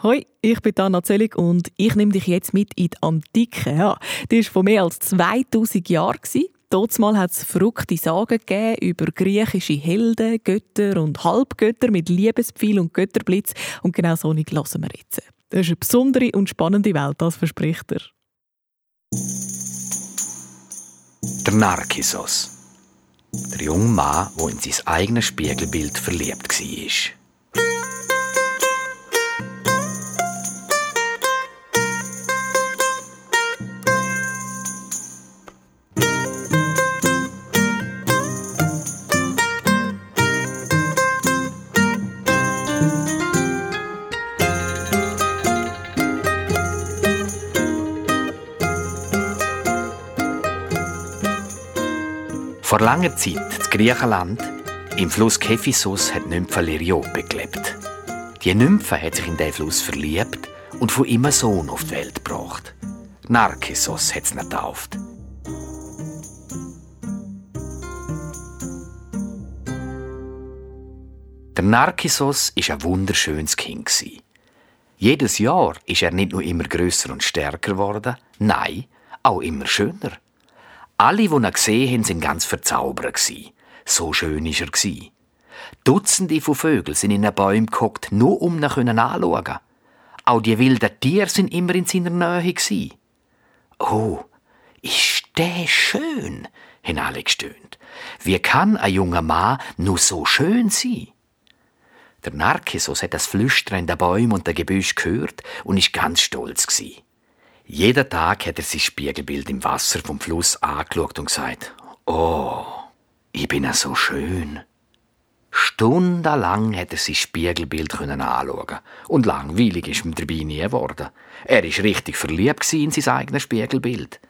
Hoi, ich bin Anna Zöllig und ich nehme dich jetzt mit in die Antike. Ja, die war vor mehr als 2000 Jahren. Mal hat es verrückte Sagen gegeben über griechische Helden, Götter und Halbgötter mit Liebespfeil und Götterblitz. Und genau so nicht lassen wir jetzt. Das ist eine besondere und spannende Welt, das verspricht er. Der Narkissos. Der junge Mann, der in sein eigenes Spiegelbild verliebt war. Langer Zeit, in Griechenland, im Fluss Kephisos, hat Nymphe Liriope gelebt. Die Nymphe hat sich in den Fluss verliebt und von ihm einen Sohn auf die Welt gebracht. Narkissos hat nicht getauft. Der Narkissos war ein wunderschönes Kind. Jedes Jahr ist er nicht nur immer größer und stärker geworden, nein, auch immer schöner. Alle, die ihn gesehen haben, waren ganz verzaubert. So schön war er. Dutzende von Vögeln sind in den Bäumen gehockt, nur um ihn anzuschauen. Auch die wilden Tiere sind immer in seiner Nähe. Oh, ist der schön, haben alle gestöhnt. Wie kann ein junger Mann nur so schön sein? Der Narkissos hat das Flüstern in den Bäumen und den Gebüsch gehört und ist ganz stolz gewesen. Jeden Tag hat er sein Spiegelbild im Wasser vom Fluss angeschaut und gesagt, oh, ich bin ja so schön. Stundenlang hat er sein Spiegelbild anschauen und langweilig ist ihm dabei nie geworden. Er ist richtig verliebt in sein eigenes Spiegelbild.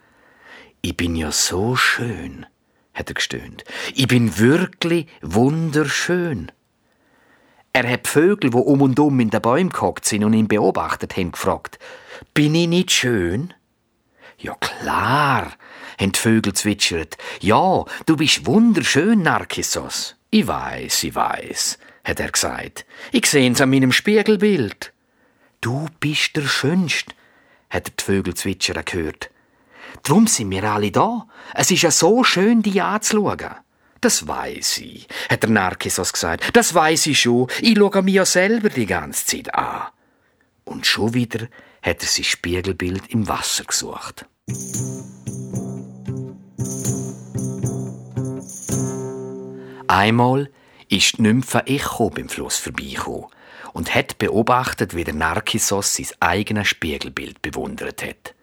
Ich bin ja so schön, hat er gestöhnt. Ich bin wirklich wunderschön. Er hat Vögel, die um und um in den Bäumen gehockt sind und ihn beobachtet haben, gefragt, bin ich nicht schön? Ja klar, haben die Vögel zwitschert. Ja, du bist wunderschön, Narkissos. Ich weiß, ich weiß, hat er gesagt. Ich seh's an meinem Spiegelbild. Du bist der Schönst, hat er die Vögel zwitschern gehört. Drum sind wir alle da. Es ist ja so schön, dich anzuschauen. Das weiß ich, hat der Narkissos gesagt. Das weiß ich schon. Ich schaue mich ja selber die ganze Zeit an. Und schon wieder hat er sein Spiegelbild im Wasser gesucht. Einmal ist die Nymphe Echo beim Fluss vorbeigekommen und hat beobachtet, wie der Narkissos sein eigenes Spiegelbild bewundert hat.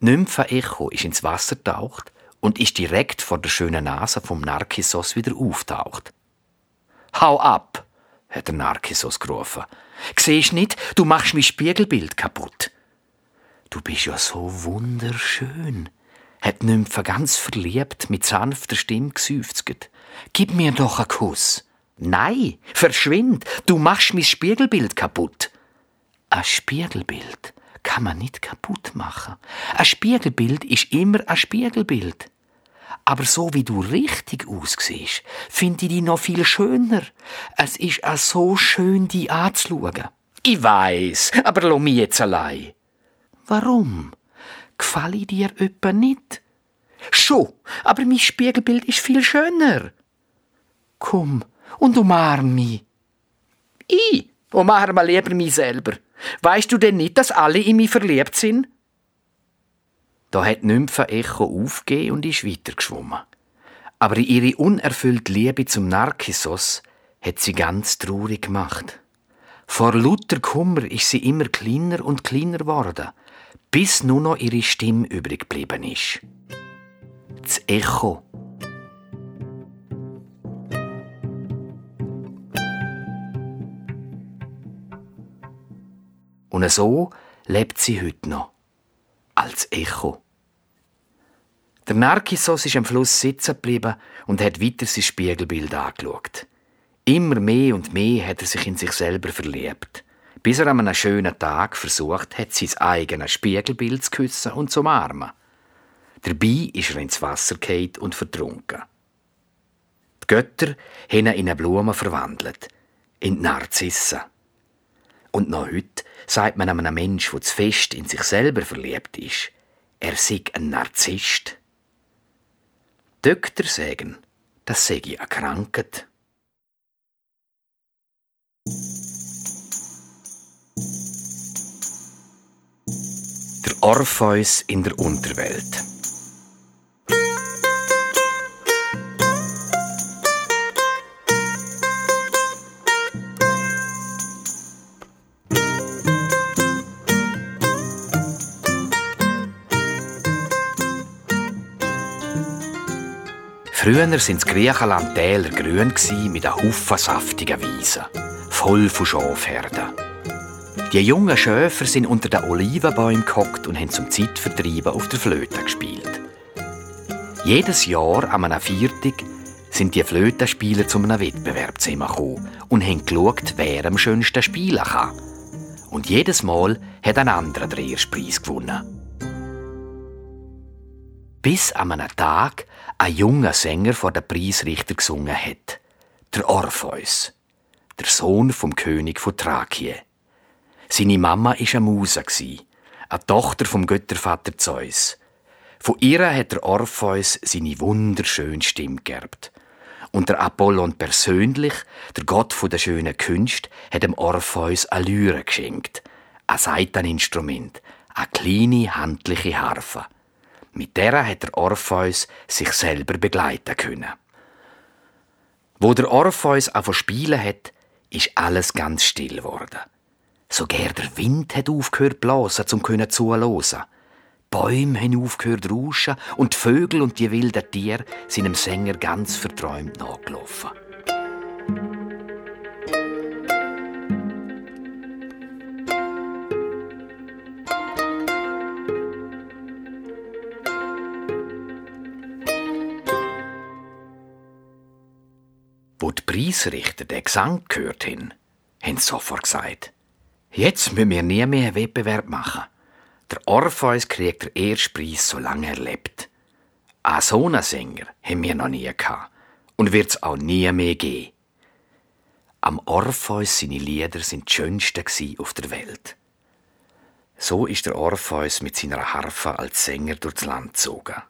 Nymphe Echo ist ins Wasser getaucht und ist direkt vor der schönen Nase vom Narkissos wieder auftaucht. Hau ab, hat der Narkissos gerufen. Siehst nicht, du machst mein Spiegelbild kaputt. Du bist ja so wunderschön, hat Nymphe ganz verliebt mit sanfter Stimme geseufzt. Gib mir doch einen Kuss. Nein, verschwind, du machst mein Spiegelbild kaputt. Ein Spiegelbild? Kann man nicht kaputt machen. Ein Spiegelbild ist immer ein Spiegelbild. Aber so wie du richtig aussiehst, finde ich dich noch viel schöner. Es ist auch so schön, dich anzuschauen. Ich weiß, aber lass mich jetzt allein. Warum? Gefalle ich dir etwa nicht? Schon, aber mein Spiegelbild ist viel schöner. Komm und umarm mich. Ich umarme lieber mich selber. Weißt du denn nicht, dass alle in mich verliebt sind? Da hat Nymphe Echo aufgegeben und ist weitergeschwommen. Aber ihre unerfüllte Liebe zum Narkissos hat sie ganz traurig gemacht. Vor lauter Kummer ist sie immer kleiner und kleiner geworden, bis nur noch ihre Stimme übrig geblieben ist. Das Echo Und so lebt sie heute noch. Als Echo. Der Narkissos ist am Fluss sitzen geblieben und hat weiter sein Spiegelbild angeschaut. Immer mehr und mehr hat er sich in sich selber verliebt, bis er an einem schönen Tag versucht hat, sein eigenes Spiegelbild zu küssen und zu umarmen. Dabei ist er ins Wasser gefallen und vertrunken. Die Götter haben ihn in eine Blume verwandelt, in die Narzissen. Und noch heute sagt man einem Mensch, der zu fest in sich selber verliebt ist, er sei ein Narzisst. Doktor sagen, das sei eine Krankheit. Der Orpheus in der Unterwelt. Früher sind Griechenland Täler grün mit einem Haufen saftiger Wiesen, voll von Schafherden. Die jungen Schäfer sind unter den Olivenbäumen gehockt und haben zum Zeitvertreiben auf der Flöte gespielt. Jedes Jahr am einem Viertag sind die Flötenspieler zu einem Wettbewerb zusammengekommen und haben geschaut, wer am schönsten spielen kann. Und jedes Mal hat ein anderer den ersten Preis gewonnen. Bis an einem Tag ein junger Sänger vor der Preisrichter gesungen hat. Der Orpheus, der Sohn vom König von Thrakien. Seine Mama war eine Muse, eine Tochter vom Göttervater Zeus. Von ihr hat der Orpheus seine wunderschöne Stimme geerbt. Und der Apollon persönlich, der Gott der schönen Künste, hat dem Orpheus eine Lyre geschenkt. Ein Saiteninstrument, eine kleine handliche Harfe. Mit der hat der Orpheus sich selber begleiten können. Wo der Orpheus auf spielen hat, ist alles ganz still geworden. Sogar der Wind hat aufgehört blasen, zum können zuhören. Bäume haben aufgehört rauschen und die Vögel und die wilden Tiere sind dem Sänger ganz verträumt nachgelaufen. Preisrichter den Gesang gehört haben, haben sie sofort gesagt, jetzt müssen wir nie mehr einen Wettbewerb machen. Der Orpheus kriegt den ersten Preis, solange er lebt. Einen so einen Sänger haben wir noch nie gehabt und wird es auch nie mehr geben. Am Orpheus seine Lieder sind die schönsten auf der Welt. So ist der Orpheus mit seiner Harfe als Sänger durchs Land gezogen.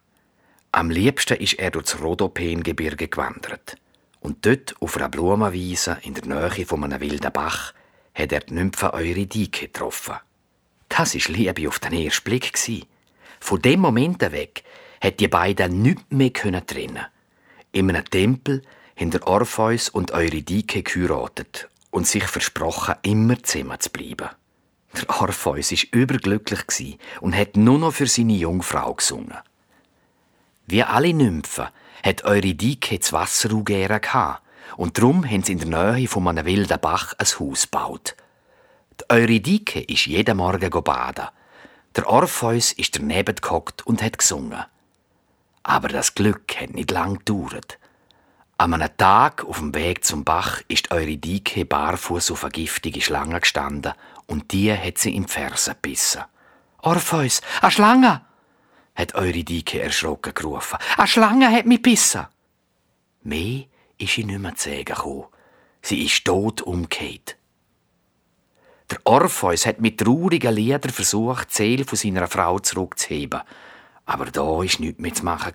Am liebsten ist er durchs Rhodopengebirge gewandert. Und dort auf einer Blumenwiese in der Nähe von einem wilden Bach hat er die Nymphe Eurydike getroffen. Das war Liebe auf den ersten Blick. Von dem Moment weg hat die beiden nichts mehr trennen In einem Tempel haben der Orpheus und Eurydike geheiratet und sich versprochen, immer zusammen zu bleiben. Der Orpheus war überglücklich und hat nur noch für seine Jungfrau gesungen. Wie alle Nymphen hat Eurydike das Wasser ugern und darum haben sie in der Nähe von einem wilden Bach ein Haus gebaut. Die Eurydike ist jeden Morgen baden. Der Orpheus ist daneben gehockt und hat gesungen. Aber das Glück hat nicht lang gedauert. An einem Tag auf dem Weg zum Bach ist Eurydike barfuß auf eine giftige Schlange gestanden und die hat sie im Fersen gebissen. Orpheus, eine Schlange! Hat Eurydike erschrocken gerufen. Eine Schlange hat mich gebissen. Mehr ist sie nicht mehr zu sagen gekommen. Sie ist tot umgekehrt. Der Orpheus hat mit traurigen Liedern versucht, die Seele von seiner Frau zurückzuheben. Aber da war nichts mehr zu machen.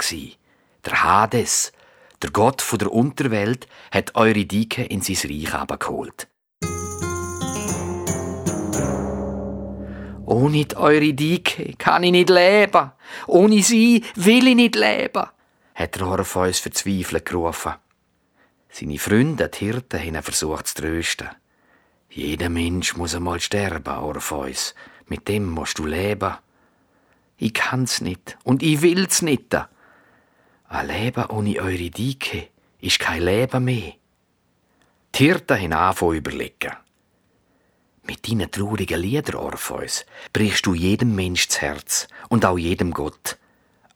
Der Hades, der Gott der Unterwelt, hat Eurydike in sein Reich abgeholt. Ohne die Eurydike kann ich nicht leben. Ohne sie will ich nicht leben, hat der Orpheus verzweifelt gerufen. Seine Freunde, die Hirten, haben versucht zu trösten. Jeder Mensch muss einmal sterben, Orpheus. Mit dem musst du leben. Ich kann's nicht und ich will's nicht. Ein Leben ohne Eurydike ist kein Leben mehr. Die Hirten haben angefangen überlegen. Mit deinen traurigen Liedern, Orpheus, brichst du jedem Mensch das Herz und auch jedem Gott.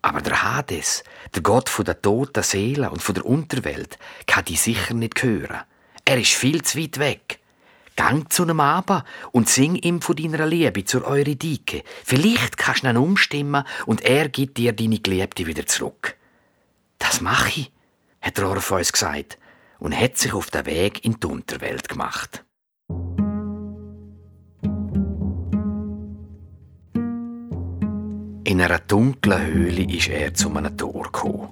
Aber der Hades, der Gott von der toten Seele und von der Unterwelt, kann dich sicher nicht hören. Er ist viel zu weit weg. Gang zu einem Abend und sing ihm von deiner Liebe zur Eurydike. Vielleicht kannst du ihn umstimmen und er gibt dir deine Geliebte wieder zurück. Das mache ich, hat Orpheus gesagt und hat sich auf den Weg in die Unterwelt gemacht. In einer dunklen Höhle ist er zu einem Tor gekommen.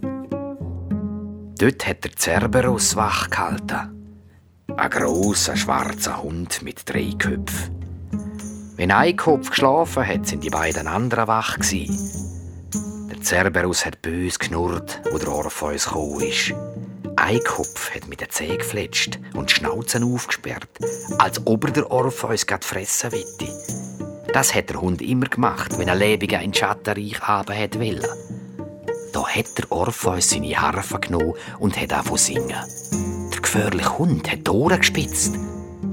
Dort hat der Cerberus wach gehalten. Ein grosser schwarzer Hund mit drei Köpfen. Wenn ein Kopf geschlafen hat, sind die beiden anderen wach gewesen. Der Cerberus hat bös knurrt, wo der Orpheus gekommen ist. Ein Kopf hat mit den Zähnen gefletscht und die Schnauzen aufgesperrt, als ob er der Orpheus grad fressen wollte. Das hat der Hund immer gemacht, wenn er Lebiger in Schattenreich haben wollen. Da hat der Orpheus seine Harfe genommen und hat angefangen singen. Der gefährliche Hund hat die Ohren gespitzt.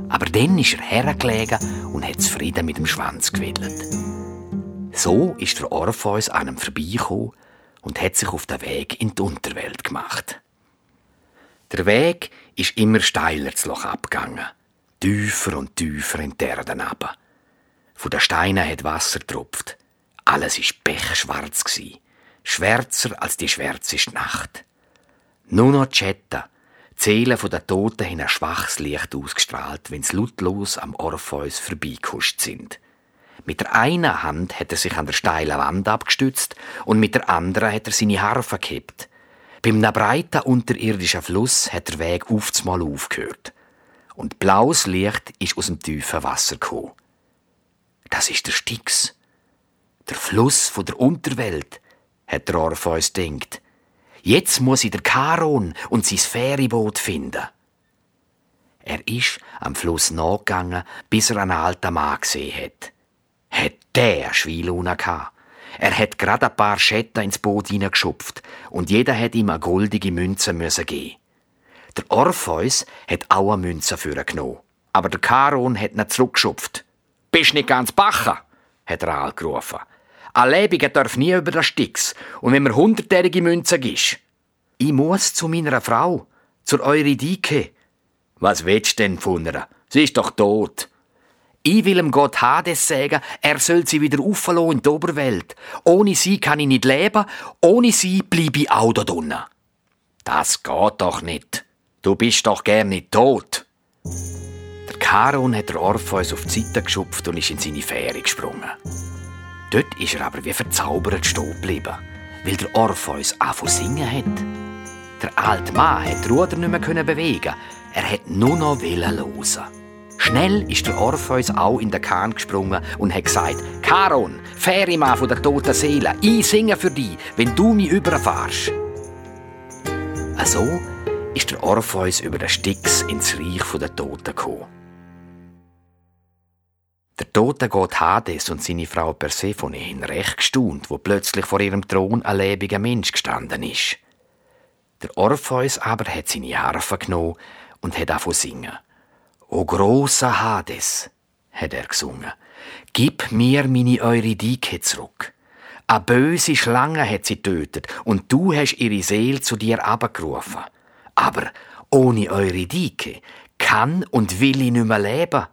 Aber dann ist er hergelegen und hat zufrieden mit dem Schwanz gewedelt. So ist der Orpheus an ihm vorbeigekommen und hat sich auf den Weg in die Unterwelt gemacht. Der Weg ist immer steiler zu Loch abgegangen, tiefer und tiefer in die Erde runter. Von den Steinen hat Wasser getropft. Alles war pechschwarz, schwärzer als die schwärzeste Nacht. Nur noch die Schatten, die Seelen der Toten haben ein schwaches Licht ausgestrahlt, wenn sie lautlos am Orpheus vorbeigekuscht sind. Mit der einen Hand hat er sich an der steilen Wand abgestützt und mit der anderen hat er seine Harfe gehabt. Beim breiten unterirdischen Fluss hat der Weg aufzumal aufgehört. Und blaues Licht ist aus dem tiefen Wasser gekommen. Das ist der Styx. Der Fluss von der Unterwelt, hat der Orpheus denkt. Jetzt muss ich der Charon und sein Ferieboot finden. Er ist am Fluss nachgegangen, bis er einen alten Mann gesehen hat. Hat der Schweiluna gehabt. Er hat gerade ein paar Schetten ins Boot hineingeschupft und jeder hat ihm eine goldige Münze müssen geben. Der Orpheus hat auch eine Münze für genommen. Aber der Charon hat ihn zurückgeschupft. Bist nicht ganz bacher, hat er angerufen. Ein Lebiger darf nie über das Stix. Und wenn mir hundertjährige Münze gibst, ich muss zu meiner Frau, zur Eurydike. Was willst du denn von ihr? Sie ist doch tot. Ich will ihm Gott Hades sagen, er soll sie wieder auffallen in die Oberwelt. Ohne sie kann ich nicht leben, ohne sie bleibe ich auch da drinnen. Das geht doch nicht. Du bist doch gern nicht tot. Der Charon hat der Orpheus auf die Seite geschupft und ist in seine Fähre gesprungen. Dort ist er aber wie verzaubert stehen geblieben, weil der Orpheus anfangen singen hat. Der alte Mann hat die Ruder nicht mehr bewegen. Er hat nur noch hören. Schnell ist der Orpheus auch in den Kahn gesprungen und hat gesagt: Charon, Fährimann von der toten Seele, ich singe für dich, wenn du mich überfahrst. So ist der Orpheus über den Styx ins Reich der Toten gekommen. Der tote Gott Hades und seine Frau Persephone haben recht gestaunt, wo plötzlich vor ihrem Thron ein lebendiger Mensch gestanden ist. Der Orpheus aber hat seine Harfe genommen und hat angefangen singen. O großer Hades, hat er gesungen, gib mir meine Eurydike zurück. A böse Schlange hat sie tötet und du hast ihre Seele zu dir abgerufen. Aber ohne Eurydike kann und will ich nicht mehr leben.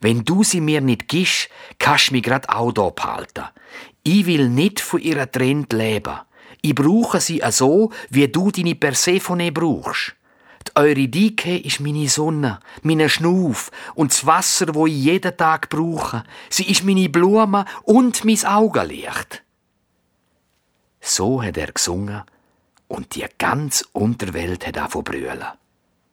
Wenn du sie mir nicht gibst, kannst du mich grad auch da behalten. Ich will nicht von ihrer Trend leben. Ich brauche sie so, wie du deine Persephone brauchst. Die Eurydike ist meine Sonne, meine Schnuff und das Wasser, wo ich jeden Tag brauche. Sie ist meine Blume und mein Augenlicht. So hat er gesungen und die ganze Unterwelt hat angefangen brüllen.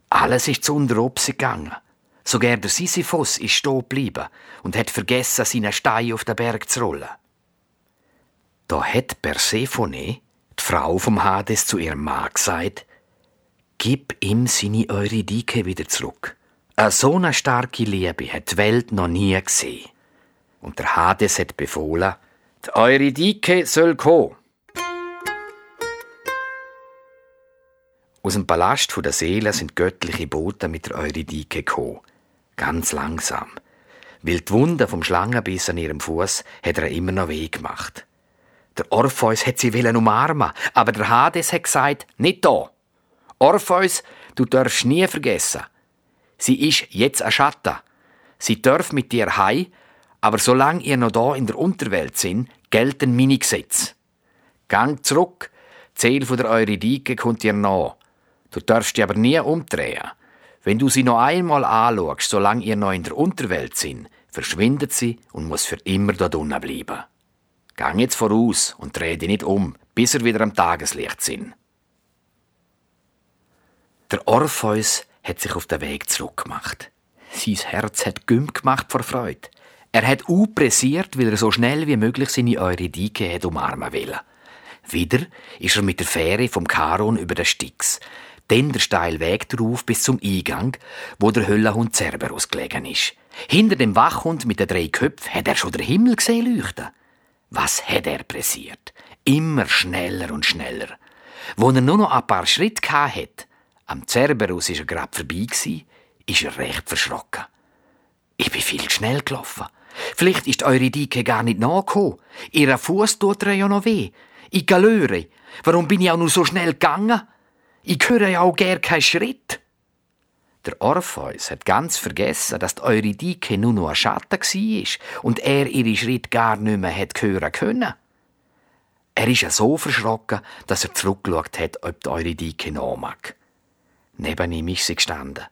Alles ist zu Unteropse gegangen. Sogar der Sisyphus ist stehen geblieben und hat vergessen, seinen Stein auf den Berg zu rollen. Da hat Persephone, die Frau vom Hades, zu ihrem Mann gesagt, Gib ihm seine Eurydike wieder zurück. Eine so eine starke Liebe hat die Welt noch nie gesehen. Und der Hades hat befohlen, die Eurydike soll kommen. Aus dem Palast der Seele sind göttliche Boten mit der Eurydike gekommen. Ganz langsam. Weil die Wunde vom Schlangenbiss an ihrem Fuß hat er immer noch weh gemacht. Der Orpheus hat sie willen umarmen, aber der Hades hat gesagt, nicht da. Orpheus, du darfst nie vergessen. Sie ist jetzt ein Schatten. Sie darf mit dir heim, aber solange ihr noch da in der Unterwelt sind, gelten meine Gesetze. Gang zurück, Ziel von der Eurydike kommt dir nach. Du darfst dich aber nie umdrehen. Wenn du sie noch einmal anschaust, solange ihr noch in der Unterwelt sind, verschwindet sie und muss für immer dort unten bleiben. Gang jetzt voraus und dreh dich nicht um, bis er wieder am Tageslicht sind. Der Orpheus hat sich auf den Weg zurückgemacht. Sein Herz hat güm gemacht vor Freude. Er hat pressiert, weil er so schnell wie möglich seine Eurydike umarmen will. Wieder ist er mit der Fähre vom Charon über den Styx, dann der steile Weg drauf bis zum Eingang, wo der Höllenhund Cerberus gelegen ist. Hinter dem Wachhund mit den drei Köpfen hat er schon den Himmel gesehen leuchten. Was hat er pressiert? Immer schneller und schneller. Wo er nur noch ein paar Schritte hat, am Cerberus ist er gerade vorbei ist er recht verschrocken. Ich bin viel schnell gelaufen. Vielleicht ist Eurydike gar nicht nachgekommen. Ihr Fuß tut ihr ja noch weh. Ich galöre. Warum bin ich auch nur so schnell gegangen? Ich höre ja auch gern keinen Schritt. Der Orpheus hat ganz vergessen, dass die Eurydike nur noch ein Schatten war und er ihre Schritt gar nicht mehr hat hören können. Er ist ja so verschrocken, dass er zurückgeschaut hat, ob die Eurydike noch mag. Neben ihm ist sie gestanden,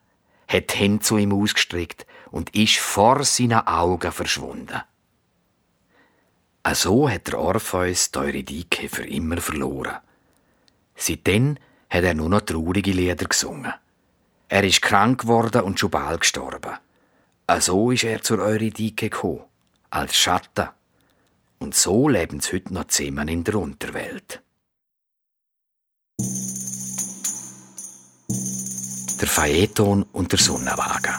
hat die Hände zu ihm ausgestreckt und ist vor seinen Augen verschwunden. So hat der Orpheus die Eurydike für immer verloren. Seitdem hat er nur noch traurige Lieder gesungen. Er ist krank geworden und schon bald gestorben. So ist er zur Eurydike gekommen, als Schatten. Und so leben sie heute noch zusammen in der Unterwelt. Der Phaeton und der Sonnenwagen.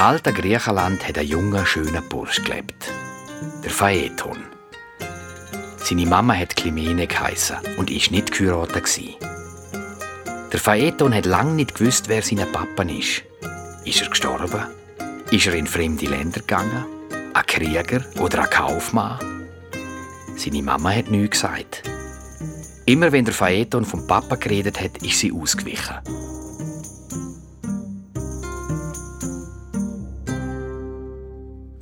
Alten Griechenland hat ein junger, schöner Bursch gelebt. Der Phaeton. Seine Mama hat Climene geheissen und ist nicht geheiratet. Der Phaeton hat lange nicht gewusst, wer sein Papa ist. Ist er gestorben? Ist er in fremde Länder gegangen? Ein Krieger oder ein Kaufmann? Seine Mama hat nichts gesagt. Immer wenn der Phaeton vom Papa geredet hat, ist sie ausgewichen.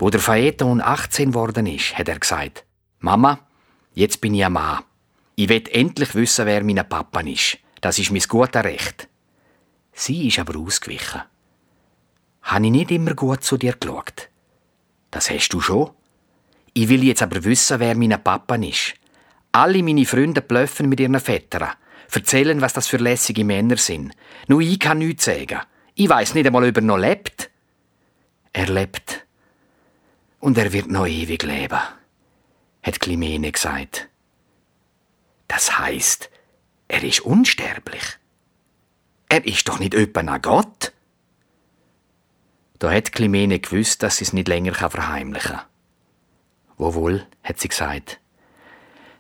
Wo der Phaeton 18 worden ist, hat er gesagt, Mama, jetzt bin ich ein Mann. Ich will endlich wissen, wer mein Papa ist. Das ist mein gutes Recht. Sie ist aber ausgewichen. Habe ich nicht immer gut zu dir geschaut? Das hast du schon. Ich will jetzt aber wissen, wer mein Papa ist. Alle meine Freunde blöffen mit ihren Vätern, erzählen, was das für lässige Männer sind. Nur ich kann nichts sagen. Ich weiß nicht einmal, ob er noch lebt. Er lebt und er wird noch ewig leben, hat Climene gesagt. Das heißt, er ist unsterblich. Er ist doch nicht öppe ein Gott. Da hat Climene gewusst, dass sie es nicht länger verheimlichen kann. Wo wohl, hat sie gesagt.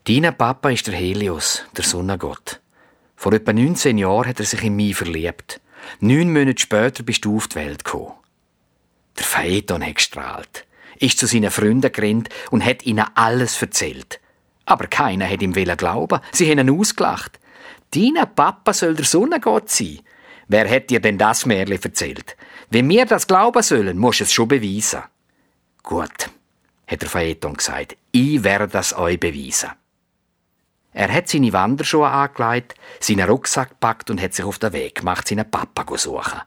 Dein Papa ist der Helios, der Sonnengott. Vor etwa 19 Jahren hat er sich in mich verliebt. Neun Monate später bist du auf die Welt gekommen. Der Phaeton hat gestrahlt ist zu seinen Freunden gerannt und hat ihnen alles erzählt. Aber keiner hat ihm glauben. Sie haben ihn ausgelacht. Dein Papa soll der Sonnengott sein. Wer hat dir denn das Märchen erzählt? Wenn wir das glauben sollen, musst du es schon beweisen. Gut, hat der Phaeton gesagt. Ich werde das euch beweisen. Er hat seine Wanderschuhe angelegt, seinen Rucksack gepackt und hat sich auf den Weg gemacht, seinen Papa zu suchen.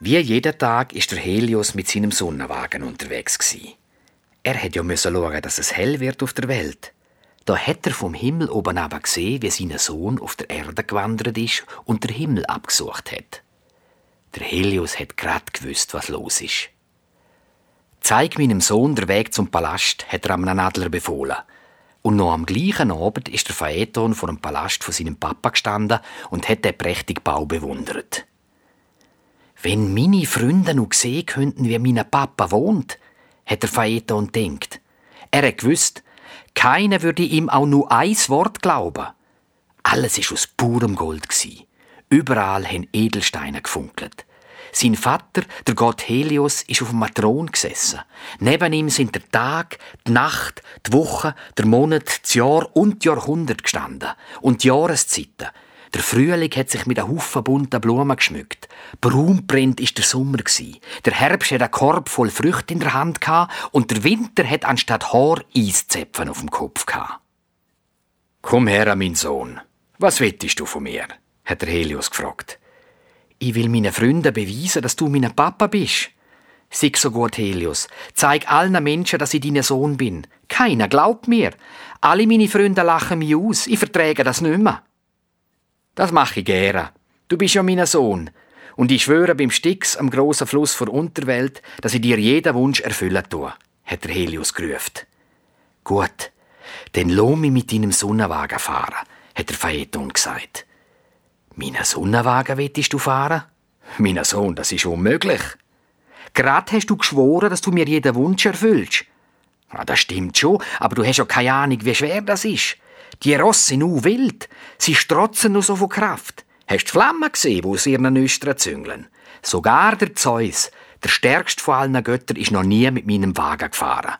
Wie jeden Tag ist der Helios mit seinem Sonnenwagen unterwegs gsi. Er hätte ja schauen, dass es hell wird auf der Welt. Da hat er vom Himmel oben aber gesehen, wie sein Sohn auf der Erde gewandert ist und der Himmel abgesucht hat. Der Helios hat grad gewusst, was los ist. Zeig meinem Sohn den Weg zum Palast, hat er am Adler befohlen. Und noch am gleichen Abend ist der Phaeton vor dem Palast von seinem Papa gestanden und hat den prächtigen Bau bewundert. Wenn meine Freunde noch sehen könnten, wie mein Papa wohnt, hat der Phaeton denkt. Er hat gewusst, keiner würde ihm auch nur ein Wort glauben. Alles ist aus purem Gold Überall haben Edelsteine gefunkelt. Sein Vater, der Gott Helios, ist auf dem Thron gesessen. Neben ihm sind der Tag, die Nacht, die Woche, der Monat, das Jahr und Jahrhundert gestanden. Und die Jahreszeiten. Der Frühling hat sich mit einem Haufen bunter Blumen geschmückt. Braunbrennt ist der Sommer Der Herbst hat einen Korb voll Früchte in der Hand und der Winter hat anstatt Haar Eiszäpfen auf dem Kopf. Komm her, mein Sohn. Was wettest du von mir? hat der Helios gefragt. Ich will meinen Freunden beweisen, dass du mein Papa bist. Sag so gut, Helios. Zeig allen Menschen, dass ich dein Sohn bin. Keiner glaubt mir. Alle meine Freunde lachen mich aus. Ich verträge das nicht mehr. Das mache ich gerne. Du bist ja mein Sohn. Und ich schwöre beim Styx am grossen Fluss vor Unterwelt, dass ich dir jeden Wunsch erfüllen tue, hat der Helios gerufen. Gut, dann lass mich mit deinem Sonnenwagen fahren, hat der Phaeton gesagt. Meinen Sonnenwagen willst du fahren? Mein Sohn, das ist unmöglich. Gerade hast du geschworen, dass du mir jeden Wunsch erfüllst. Ja, das stimmt schon, aber du hast ja keine Ahnung, wie schwer das ist. Die Rosse sind nur wild. Sie strotzen nur so von Kraft. Hast du die Flammen gesehen, wo sie ihren Nüstern züngeln? Sogar der Zeus, der stärkste von allen Göttern, ist noch nie mit meinem Wagen gefahren.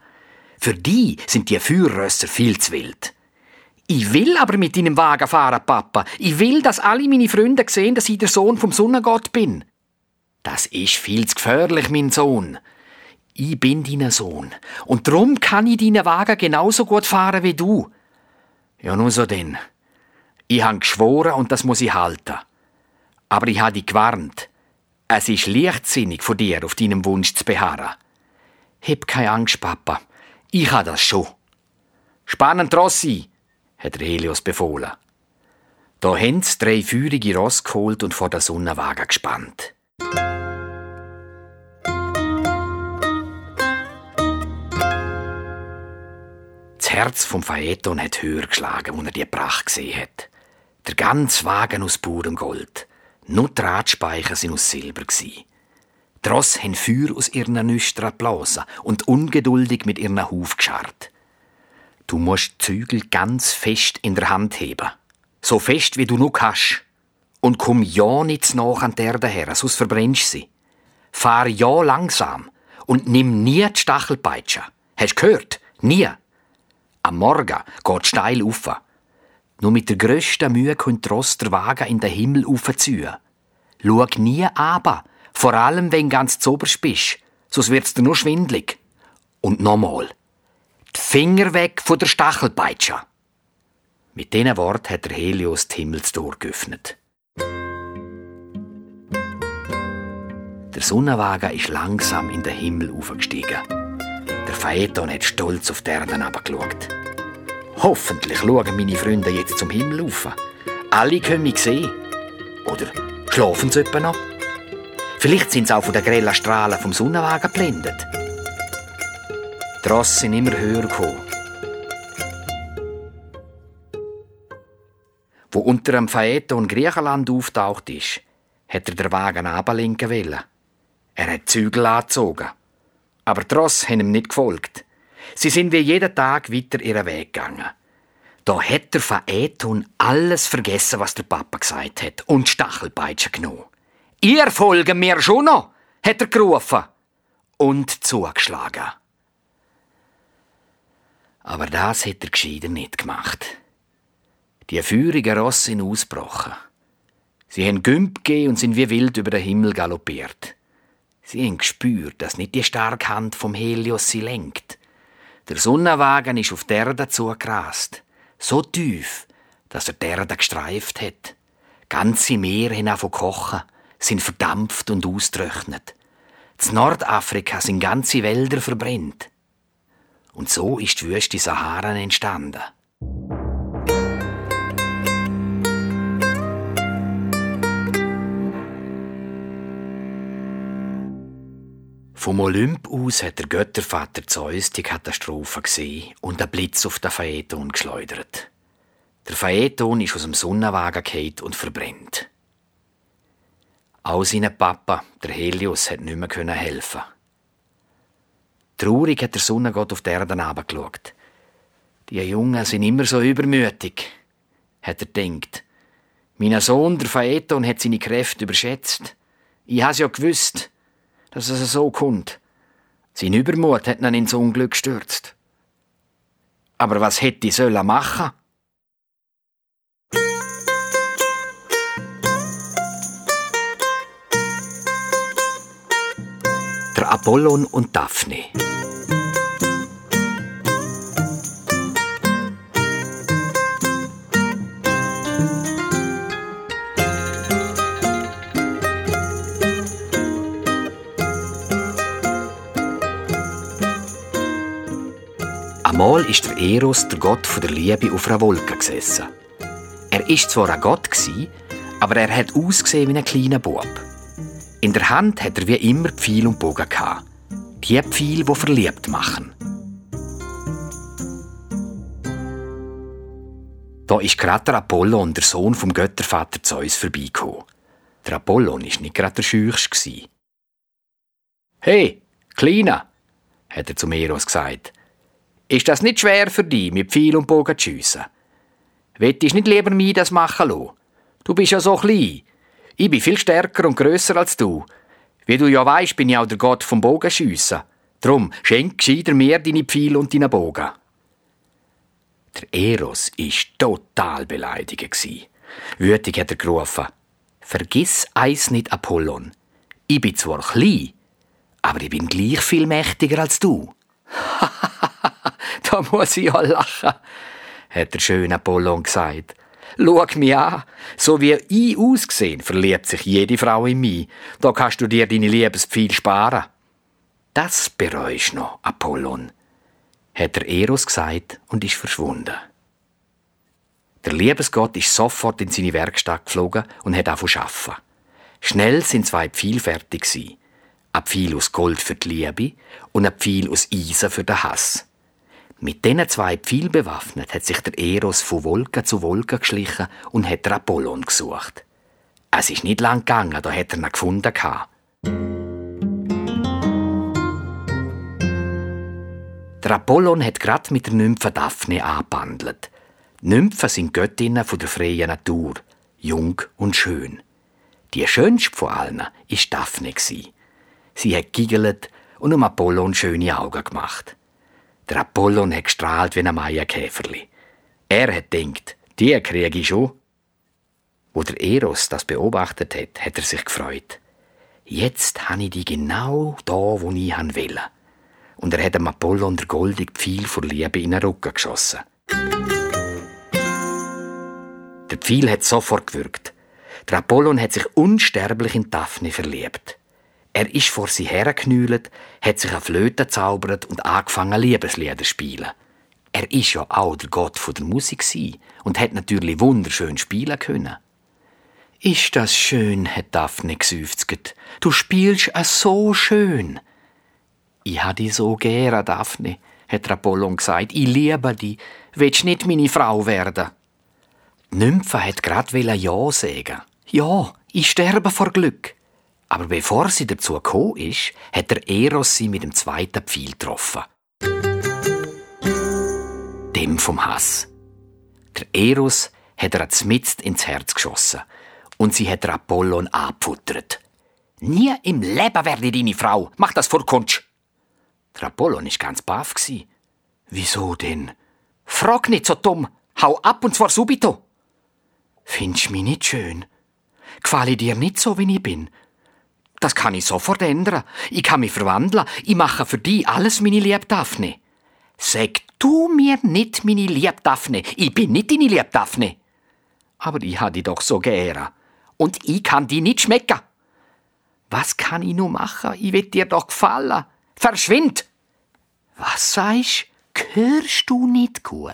Für die sind die Feuerrösser viel zu wild. Ich will aber mit deinem Wagen fahren, Papa. Ich will, dass alle meine Freunde sehen, dass ich der Sohn vom Sonnengott bin. Das ist viel zu gefährlich, mein Sohn. Ich bin dein Sohn. Und drum kann ich deinen Wagen genauso gut fahren wie du. Ja, nun so denn. Ich han geschworen und das muss ich halten. Aber ich habe dich gewarnt. Es ist leichtsinnig von dir, auf deinem Wunsch zu beharren. Hab keine Angst, Papa. Ich habe das schon. Spannend Rossi, hat Helios befohlen. Da haben sie drei feurige Ross geholt und vor der Sonnenwagen gespannt. Herz vom Phaeton hat höher geschlagen, als er die Pracht gesehen hat. Der ganze Wagen aus purem Gold. Nur die Radspeicher sind aus Silber. Die Ross haben Feuer aus ihren Nüstern geblasen und ungeduldig mit ihren Huf gescharrt. Du musst die Zügel ganz fest in der Hand heben. So fest, wie du nur kannst. Und komm ja nicht nach an die Erde her, sonst verbrennst du sie. Fahr ja langsam und nimm nie die Stachelpeitsche. Hast du gehört? Nie. Am Morgen geht steil auf. Nur mit der grössten Mühe könnt Ross der Wagen in den Himmel aufziehen. Schau nie aber, vor allem wenn du ganz zoberst bist, sonst wird's dir nur schwindlig. Und nochmal. Die Finger weg von der Stachelpeitsche. Mit diesen Worten hat der Helios die Himmelstor geöffnet. Der Sonnenwagen ist langsam in den Himmel aufgestiegen. Der Phaeton hat stolz auf die Erde herabgeschaut. Hoffentlich schauen meine Freunde jetzt zum Himmel auf. Alle können mich sehen. Oder schlafen sie etwa noch? Vielleicht sind sie auch von den grellen Strahlen vom Sonnenwagen geblendet. Die Rosse sind immer höher gekommen. Wo unter dem Phaeton Griechenland auftaucht ist, hat er den Wagen ablenken wollen. Er hat Zügel angezogen. Aber die Ross haben ihm nicht gefolgt. Sie sind wie jeden Tag weiter ihren Weg gegangen. Da hat der Phaeton alles vergessen, was der Papa gesagt hat, und Stachelpeitsche genommen. Ihr folgen mir schon noch, hat er gerufen und zugeschlagen. Aber das hat er gescheiter nicht gemacht. Die feurigen Rosse sind ausgebrochen. Sie haben Gümp gegeben und sind wie wild über den Himmel galoppiert. Sie haben gespürt, dass nicht die starke Hand vom Helios sie lenkt. Der Sonnenwagen ist auf die Erde zugerast. So tief, dass er die Erde gestreift hat. Ganze Meere haben von kochen, sind verdampft und austrocknet. Z Nordafrika sind ganze Wälder verbrennt. Und so ist die Wüste Sahara entstanden. Vom Olymp aus hat der Göttervater Zeus die Katastrophe gesehen und einen Blitz auf den Phaeton geschleudert. Der Phaeton ist aus dem Sonnenwagen gefallen und verbrennt. Auch sein Papa, der Helios, hat nicht mehr helfen. Traurig hat der Sonnengott auf die Erde herabgeschaut. Die Jungen sind immer so übermütig, hat er denkt. Mein Sohn, der Phaeton, hat seine Kräfte überschätzt. Ich has ja gewusst, dass es so kommt. Sein Übermut hat ihn ins Unglück gestürzt. Aber was hätte ich machen sollen? Der Apollon und Daphne. Ist der Eros, der Gott der Liebe, auf einer Wolke gesessen. Er ist zwar ein Gott aber er hat ausgesehen wie ein kleiner Bub. In der Hand hat er wie immer Pfeil und Bogen. Die Pfeil, die verliebt machen. Da ist gerade der Apollon, der Sohn vom Göttervater Zeus, vorbeigekommen. Der Apollon war nicht gerade der Scheuchste. Hey, Kleiner, hat er zu Eros gesagt. Ist das nicht schwer für dich, mit Pfeil und Bogen zu schiessen? Wettest nicht lieber mir das machen lassen? Du bist ja so klein. Ich bin viel stärker und grösser als du. Wie du ja weißt, bin ich auch der Gott vom Bogenschiessen. Drum schenk gescheiter mir deine Pfeil und deinen Bogen. Der Eros war total beleidigt. Wütig hat er gerufen. Vergiss eins nicht, Apollon. Ich bin zwar klein, aber ich bin gleich viel mächtiger als du. da muss ich ja lachen, hat der schöne Apollon gesagt. Schau mich an. So wie ich ausgesehen, verliebt sich jede Frau in mich. Da kannst du dir deine Liebespfeil sparen. Das bereust noch, Apollon, hat der Eros gesagt und ist verschwunden. Der Liebesgott ist sofort in seine Werkstatt geflogen und hat angefangen zu arbeiten. Schnell sind zwei Pfeile fertig gewesen. Ein Pfeil aus Gold für die Liebe und ein Pfeil aus Eisen für den Hass. Mit diesen zwei Pfeilen bewaffnet hat sich der Eros von Wolke zu Wolke geschlichen und hat Apollon gesucht. Es ist nicht lang gegangen, da hat er ihn gefunden. Der Apollon hat grad mit der Nymphe Daphne angebandelt. Nymphen sind Göttinnen von der freien Natur, jung und schön. Die schönste von allen war Daphne. Sie hat giggelt und um Apollon schöne Augen gemacht. Der Apollon hat gestrahlt wie ein Maienkäferli. Er hat denkt, die kriege ich schon. Wo der Eros das beobachtet hat, hat er sich gefreut. Jetzt habe ich die genau da, wo ich will. Und er hat dem Apollon der goldige Pfeil vor Liebe in den Rücken geschossen. Der Pfeil hat sofort gewirkt. Der Apollon hat sich unsterblich in Daphne verliebt. Er ist vor sie hergeknüllt, hat sich eine Flöte gezaubert und angefangen Liebeslieder zu spielen. Er ist ja auch der Gott der Musik und hat natürlich wunderschön spielen können. Ist das schön, hat Daphne geseufzt. Du spielst es so schön. Ich ha dich so gern, Daphne, hat Apollon gesagt. Ich liebe dich. Willst nicht meine Frau werden? Die Nymphe hat grad Ja sagen. Ja, ich sterbe vor Glück. Aber bevor sie dazu gekommen ist, hat der Eros sie mit dem zweiten Pfeil getroffen. Dem vom Hass. Der Eros hat er zmitzt ins Herz geschossen und sie hat Apollon abgefuttert. Nie im Leben werde ich deine Frau. Mach das vor Kunst. Der Apollon ist ganz baff Wieso denn? Frag nicht so dumm. Hau ab und zwar subito. Findest mich nicht schön? Gefalle dir nicht so, wie ich bin? Das kann ich sofort ändern. Ich kann mich verwandeln. Ich mache für dich alles, meine liebe Daphne. Sag du mir nicht, meine liebe Daphne. Ich bin nicht deine liebe Daphne. Aber ich habe dich doch so gern. Und ich kann dich nicht schmecken. Was kann ich nur machen? Ich will dir doch gefallen. Verschwind! Was sagst Hörst du nicht gut?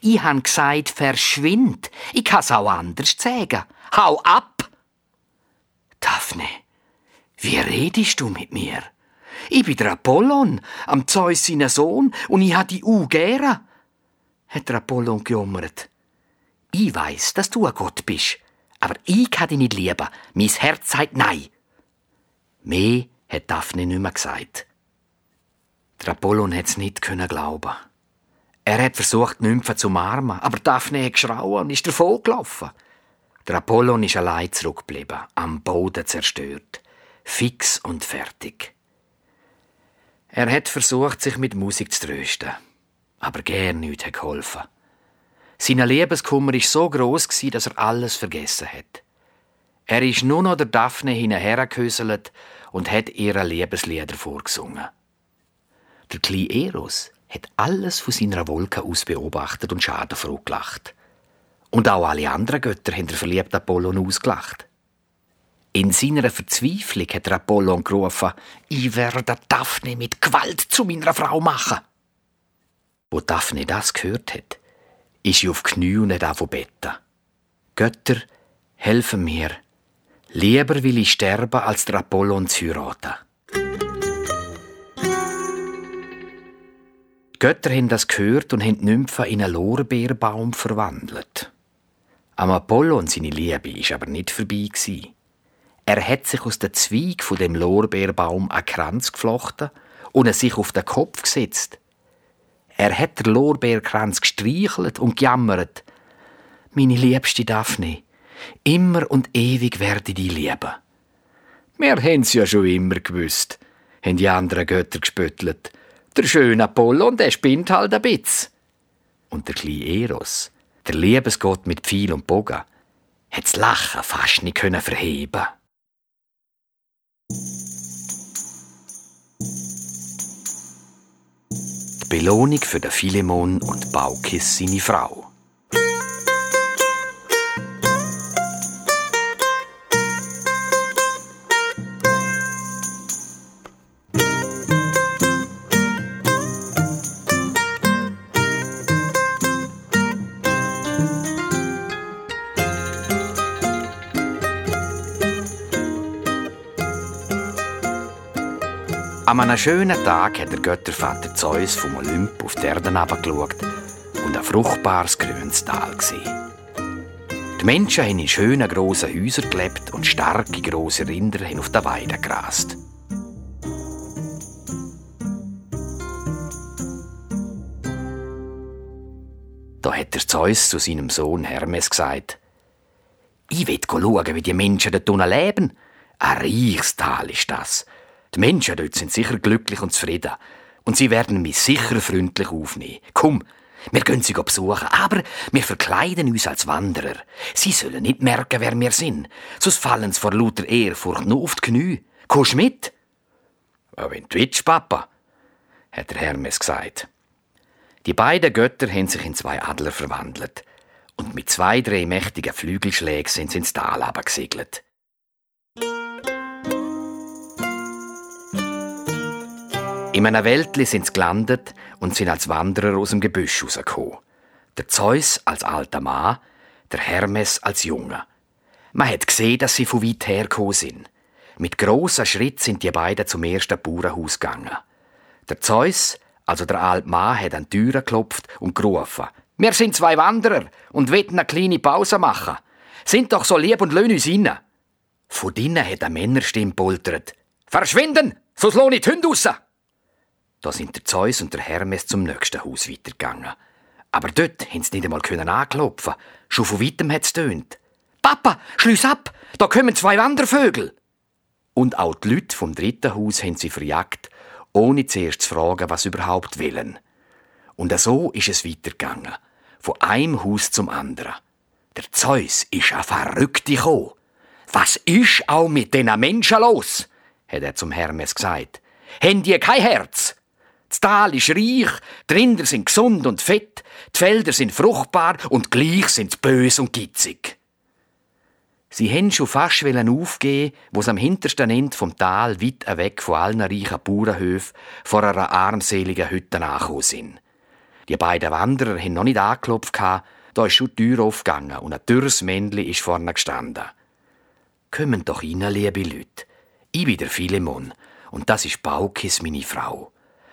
Ich han gesagt, verschwind. Ich kann's auch anders sagen. Hau ab! Daphne, wie redest du mit mir? Ich bin der Apollon, am Zeus seinen Sohn, und ich ha die U gern. Hat der Apollon gejummert. Ich weiß, dass du ein Gott bist, aber ich kann dich nicht lieben. Mein Herz sagt Nein. Mehr hat Daphne nicht mehr gesagt. Der Apollon hat's nicht können glauben. Er hat versucht, die Nymphe zu umarmen, aber Daphne hat geschrauen und ist davon gelaufen. Der Apollon ist allein zurückgeblieben, am Boden zerstört fix und fertig. Er hat versucht, sich mit Musik zu trösten, aber gern nichts hat geholfen. Sein Liebeskummer war so groß, dass er alles vergessen hat. Er ist nur noch der Daphne hinterhergehüselt und hat ihre Liebeslieder vorgesungen. Der kleine Eros hat alles von seiner Wolke aus beobachtet und schadenfroh gelacht. Und auch alle anderen Götter haben den verliebten Apollon ausgelacht. In seiner Verzweiflung hat Apollon gerufen, ich werde Daphne mit Gewalt zu meiner Frau machen. Wo Daphne das gehört hat, ist sie auf Knie und nicht von betten. Götter, helfen mir. Lieber will ich sterben, als der Apollon zu heiraten. Die Götter haben das gehört und haben die Nymphen in einen Lorbeerbaum verwandelt. Am Apollon seine Liebe ist aber nicht vorbei Er hat sich aus dem Zweig von dem Lorbeerbaum einen Kranz geflochten und er sich auf den Kopf gesetzt. Er hat den Lorbeerkranz gestreichelt und gejammert. Meine liebste Daphne, immer und ewig werde ich dich lieben. Wir haben's ja schon immer gewusst, haben die anderen Götter gespöttelt. Der schöne Apollon, der spinnt halt ein bisschen. Und der kleine Eros, der Liebesgott mit Pfeil und Bogen, hat das Lachen fast nicht können verheben. Die Belohnung für den Philemon und Baukis seine Frau. Einem schönen Tag hat der Göttervater Zeus vom Olymp auf die Erde herabgeschaut und ein fruchtbares grünes Tal gesehen. Die Menschen haben in schönen grossen Häusern gelebt und starke grosse Rinder haben auf der Weide gerast. Da hat der Zeus zu seinem Sohn Hermes gesagt: Ich will schauen, wie die Menschen dort leben. Ein reiches Tal ist das. Die Menschen dort sind sicher glücklich und zufrieden. Und sie werden mich sicher freundlich aufnehmen. Komm, wir gehen sie besuchen, aber wir verkleiden uns als Wanderer. Sie sollen nicht merken, wer wir sind. Sonst fallen sie vor lauter Ehrfurcht nur auf die Knie. Kommst mit? Ja, wenn du willst, Papa, hat der Hermes gesagt. Die beiden Götter haben sich in zwei Adler verwandelt. Und mit zwei, drei mächtigen Flügelschlägen sind sie ins Tal gesegelt. In einer Wäldli sind sie gelandet und sind als Wanderer aus dem Gebüsch rausgekommen. Der Zeus als alter Mann, der Hermes als Junge. Man hat gesehen, dass sie von weit her gekommen sind. Mit grossen Schritt sind die beiden zum ersten Bauernhaus gegangen. Der Zeus, also der alte Mann, hat an die Tür geklopft und gerufen. Wir sind zwei Wanderer und wollen eine kleine Pause machen. Sind doch so lieb und löhn uns rein. Von drinnen hat eine Männerstimme poltert. Verschwinden, sonst lohne ich die Hunde raus. Da sind der Zeus und der Hermes zum nächsten Haus weitergegangen. Aber dort haben sie nicht einmal anklopfen. Schon von weitem hat es tönt. Papa, schließ ab! Da kommen zwei Wandervögel! Und auch die Leute vom dritten Haus haben sie verjagt, ohne zuerst zu fragen, was überhaupt willen. Und so ist es weitergegangen. Von einem Haus zum anderen. Der Zeus ist ein Verrückte gekommen. Was ist auch mit diesen Menschen los? hat er zum Hermes gesagt. Haben die kein Herz? Das Tal ist reich, die Rinder sind gesund und fett, die Felder sind fruchtbar und gleich sind sie bös und gitzig. Sie haben schon fast aufgeben, wo am hintersten Ende vom Tal, weit weg von allen reichen Bauernhöfen, vor einer armseligen Hütte angekommen sind. Die beiden Wanderer haben noch nicht angeklopft, da ist schon die Tür aufgegangen und ein dürres Männchen ist vorne gestanden. Kommen doch rein, liebe Leute. Ich bin der Philemon und das ist Baukis, meine Frau.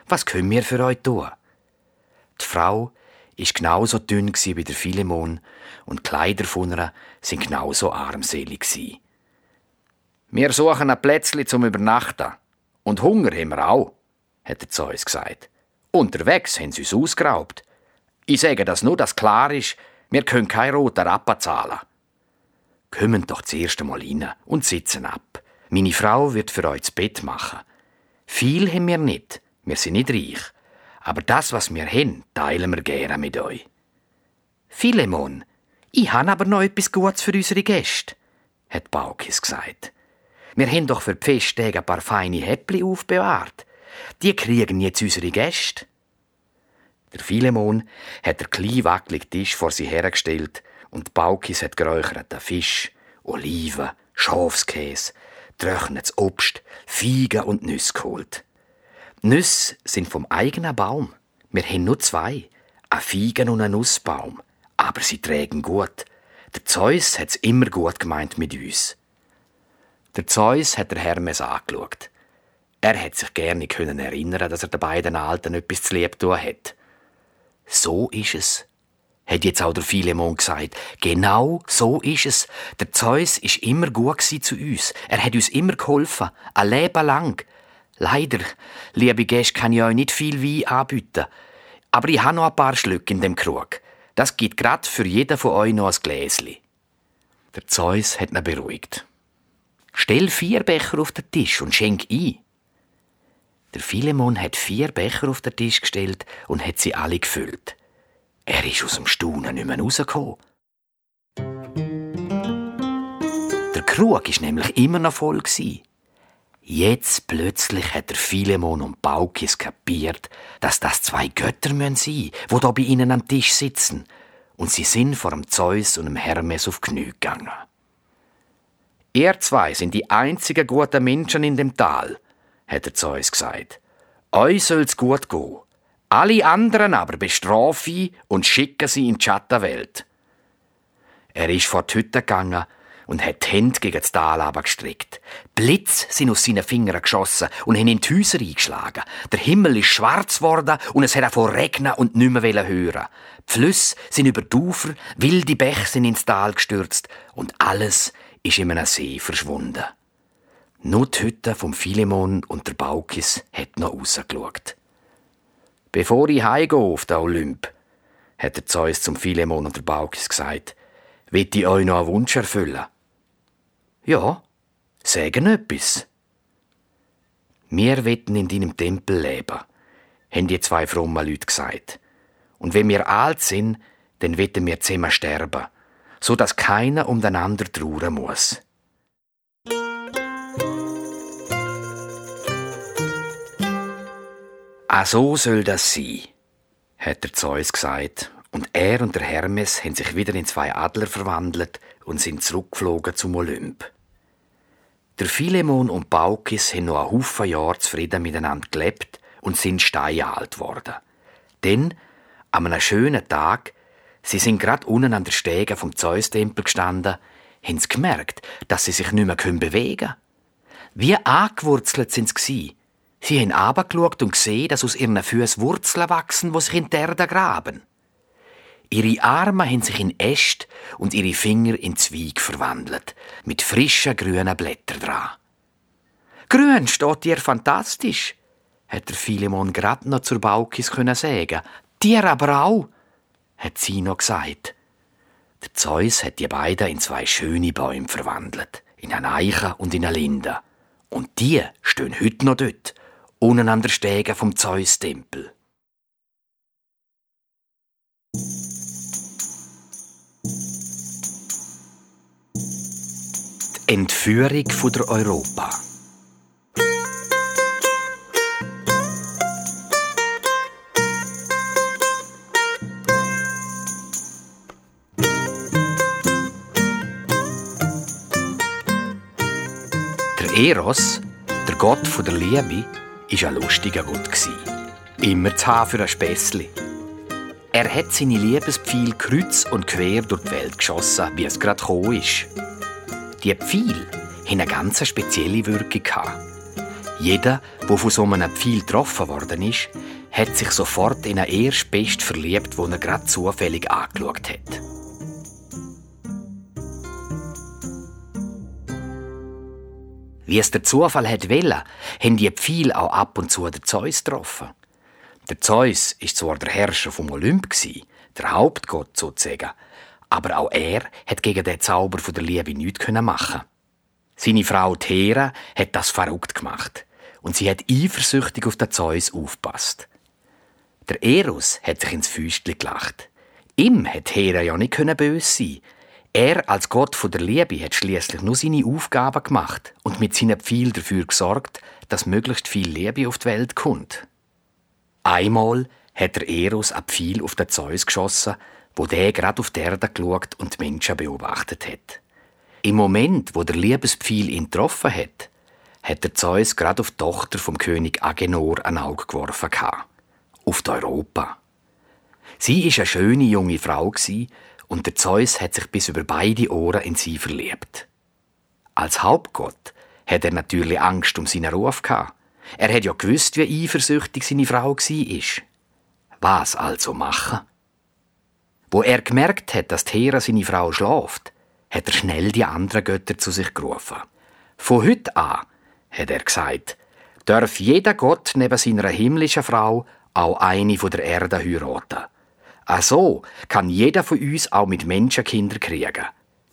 Was können wir für euch tun? Die Frau ist genauso dünn wie der Philemon und die Kleider von ihr sind genauso armselig Wir suchen ein Plätzchen zum Übernachten. Und Hunger haben wir auch, hat der Zeus gesagt. Unterwegs haben sie uns ausgeraubt. Ich sage das nur, dass klar ist, wir können kein roter Rappa zahlen. Kommen doch zuerst einmal rein und sitzen ab. Meine Frau wird für euch das Bett machen. Viel haben wir nicht, wir sind nicht reich, aber das, was wir haben, teilen wir gerne mit euch. Philemon, ich habe aber noch etwas Gutes für unsere Gäste. hat Baukis gesagt. Wir haben doch für die Festtage ein paar feine Häppli aufbewahrt. Die kriegen jetzt unsere Gäste. Der Philemon hat den kleinen wackeligen Tisch vor sie hergestellt und Baukis hat geräucherten Fisch, Oliven, Schafskäse, trocknetes Obst, Feigen und Nüsse geholt. Nüsse sind vom eigenen Baum. Wir haben nur zwei, ein Feigen und ein Nussbaum. Aber sie trägen gut. Der Zeus hat's immer gut gemeint mit uns. Der Zeus hat der Hermes angeschaut. Er hat sich gerne können erinnern, dass er den beiden Alten etwas zu lieb tun hat. So ist es, hat jetzt auch der Philemon gesagt. Genau so ist es. Der Zeus ist immer gut zu uns. Er hat uns immer geholfen, ein Leben lang. Leider, liebe Gäste, kann ich euch nicht viel Wein anbieten. Aber ich habe noch ein paar Schlücke in dem Krug. Das gibt grad für jeden von euch noch ein Gläsli. Der Zeus hat ihn beruhigt. Stell vier Becher auf den Tisch und schenk ein. Der Philemon hat vier Becher auf den Tisch gestellt und hat sie alle gefüllt. Er ist aus dem Staunen nicht mehr rausgekommen. Der Krug ist nämlich immer noch voll. Jetzt plötzlich hat der Philemon und Baukis kapiert, dass das zwei Götter sein müssen, die da bei ihnen am Tisch sitzen. Und sie sind vor dem Zeus und dem Hermes auf Knie gegangen. Ihr zwei sind die einzigen guten Menschen in dem Tal, hat der Zeus gesagt. Euch soll's gut gehen. Alle anderen aber bestrafe ich und schicke sie in die Schattenwelt. Er ist vor die Hütte gegangen und hat die Hände gegen das Tal gestreckt. Blitz sind aus seinen Fingern geschossen und haben in die Häuser eingeschlagen. Der Himmel ist schwarz geworden und es hat davon regnen und nicht mehr hören. Die Flüsse sind über die Ufer, wilde Bäche sind ins Tal gestürzt und alles ist in einem See verschwunden. Nur die Hütte vom Philemon und der Baukis hat noch rausgeschaut. Bevor ich heimgehe auf den Olymp, hat der Zeus zum Philemon und der Baukis gesagt, will ich euch noch einen Wunsch erfüllen. Ja, sagen etwas. Wir wetten in deinem Tempel leben, haben die zwei frommen Leute gesagt. Und wenn wir alt sind, dann wetten wir zusammen sterben, so dass keiner um den anderen trauern muss. Ah, so soll das sein, hat der Zeus gesagt, und er und der Hermes haben sich wieder in zwei Adler verwandelt und sind zurückgeflogen zum Olymp. Der Philemon und Baukis haben noch einen Haufen Jahre zufrieden miteinander gelebt und sind steinalt worden. Denn, an einem schönen Tag, sie sind gerade unten an der Stege vom Zeus-Tempel gestanden, haben sie gemerkt, dass sie sich nicht mehr bewegen können. Wie angewurzelt sind sie. Sie haben abgeschaut und gesehen, dass aus ihren Füßen Wurzeln wachsen, die sich in die Erde graben. Ihre Arme haben sich in Äste und ihre Finger in Zweig verwandelt, mit frischen grünen Blättern dran. Grün steht dir fantastisch, hat der Philemon grad noch zur Baukis können sagen. Dir aber auch, hat sie noch gesagt. Der Zeus hat die beiden in zwei schöne Bäume verwandelt, in eine Eiche und in eine Linde. Und die stehen heute noch dort, unten an der Stege vom Zeus-Tempel. Entführung von der Europa. Der Eros, der Gott der Liebe, war ein lustiger Gott. Immer zu haben für ein Spässli. Er hat seine Liebespfeile kreuz und quer durch die Welt geschossen, wie es gerade gekommen ist. Die Pfeile haben eine ganz spezielle Wirkung. Jeder, der von so einem Pfeil getroffen worden ist, hat sich sofort in einen erst best verliebt, wo er gerade zufällig angeschaut hat. Wie es der Zufall hat wollen, haben die Pfeile auch ab und zu den Zeus getroffen. Der Zeus ist zwar der Herrscher vom Olymp, der Hauptgott sozusagen, aber auch er hat gegen den Zauber der Liebe nichts machen. Seine Frau Thera hat das verrückt gemacht und sie hat eifersüchtig auf den Zeus aufpasst. Der Eros hat sich ins Füßchen gelacht. Ihm hat Hera ja nicht böse sein. Er als Gott der Liebe hat schließlich nur seine Aufgaben gemacht und mit seinen Pfeil dafür gesorgt, dass möglichst viel Liebe auf die Welt kommt. Einmal hat der Eros ein Pfeil auf den Zeus geschossen, wo der gerade auf die Erde geschaut und die Menschen beobachtet hat. Im Moment, wo der Liebespfeil ihn getroffen hat, hat der Zeus gerade auf die Tochter vom König Agenor ein Auge geworfen. Auf die Europa. Sie ist eine schöne junge Frau und der Zeus hat sich bis über beide Ohren in sie verliebt. Als Hauptgott hat er natürlich Angst um seinen Ruf gehabt. Er hat ja gewusst, wie eifersüchtig seine Frau war. Was also machen? Wo er gemerkt hat, dass Hera seine Frau schläft, hat er schnell die anderen Götter zu sich gerufen. Von heute an, hat er gesagt, darf jeder Gott neben seiner himmlischen Frau auch eine von der Erde heiraten. Ach so kann jeder von uns auch mit Menschen Kinder kriegen.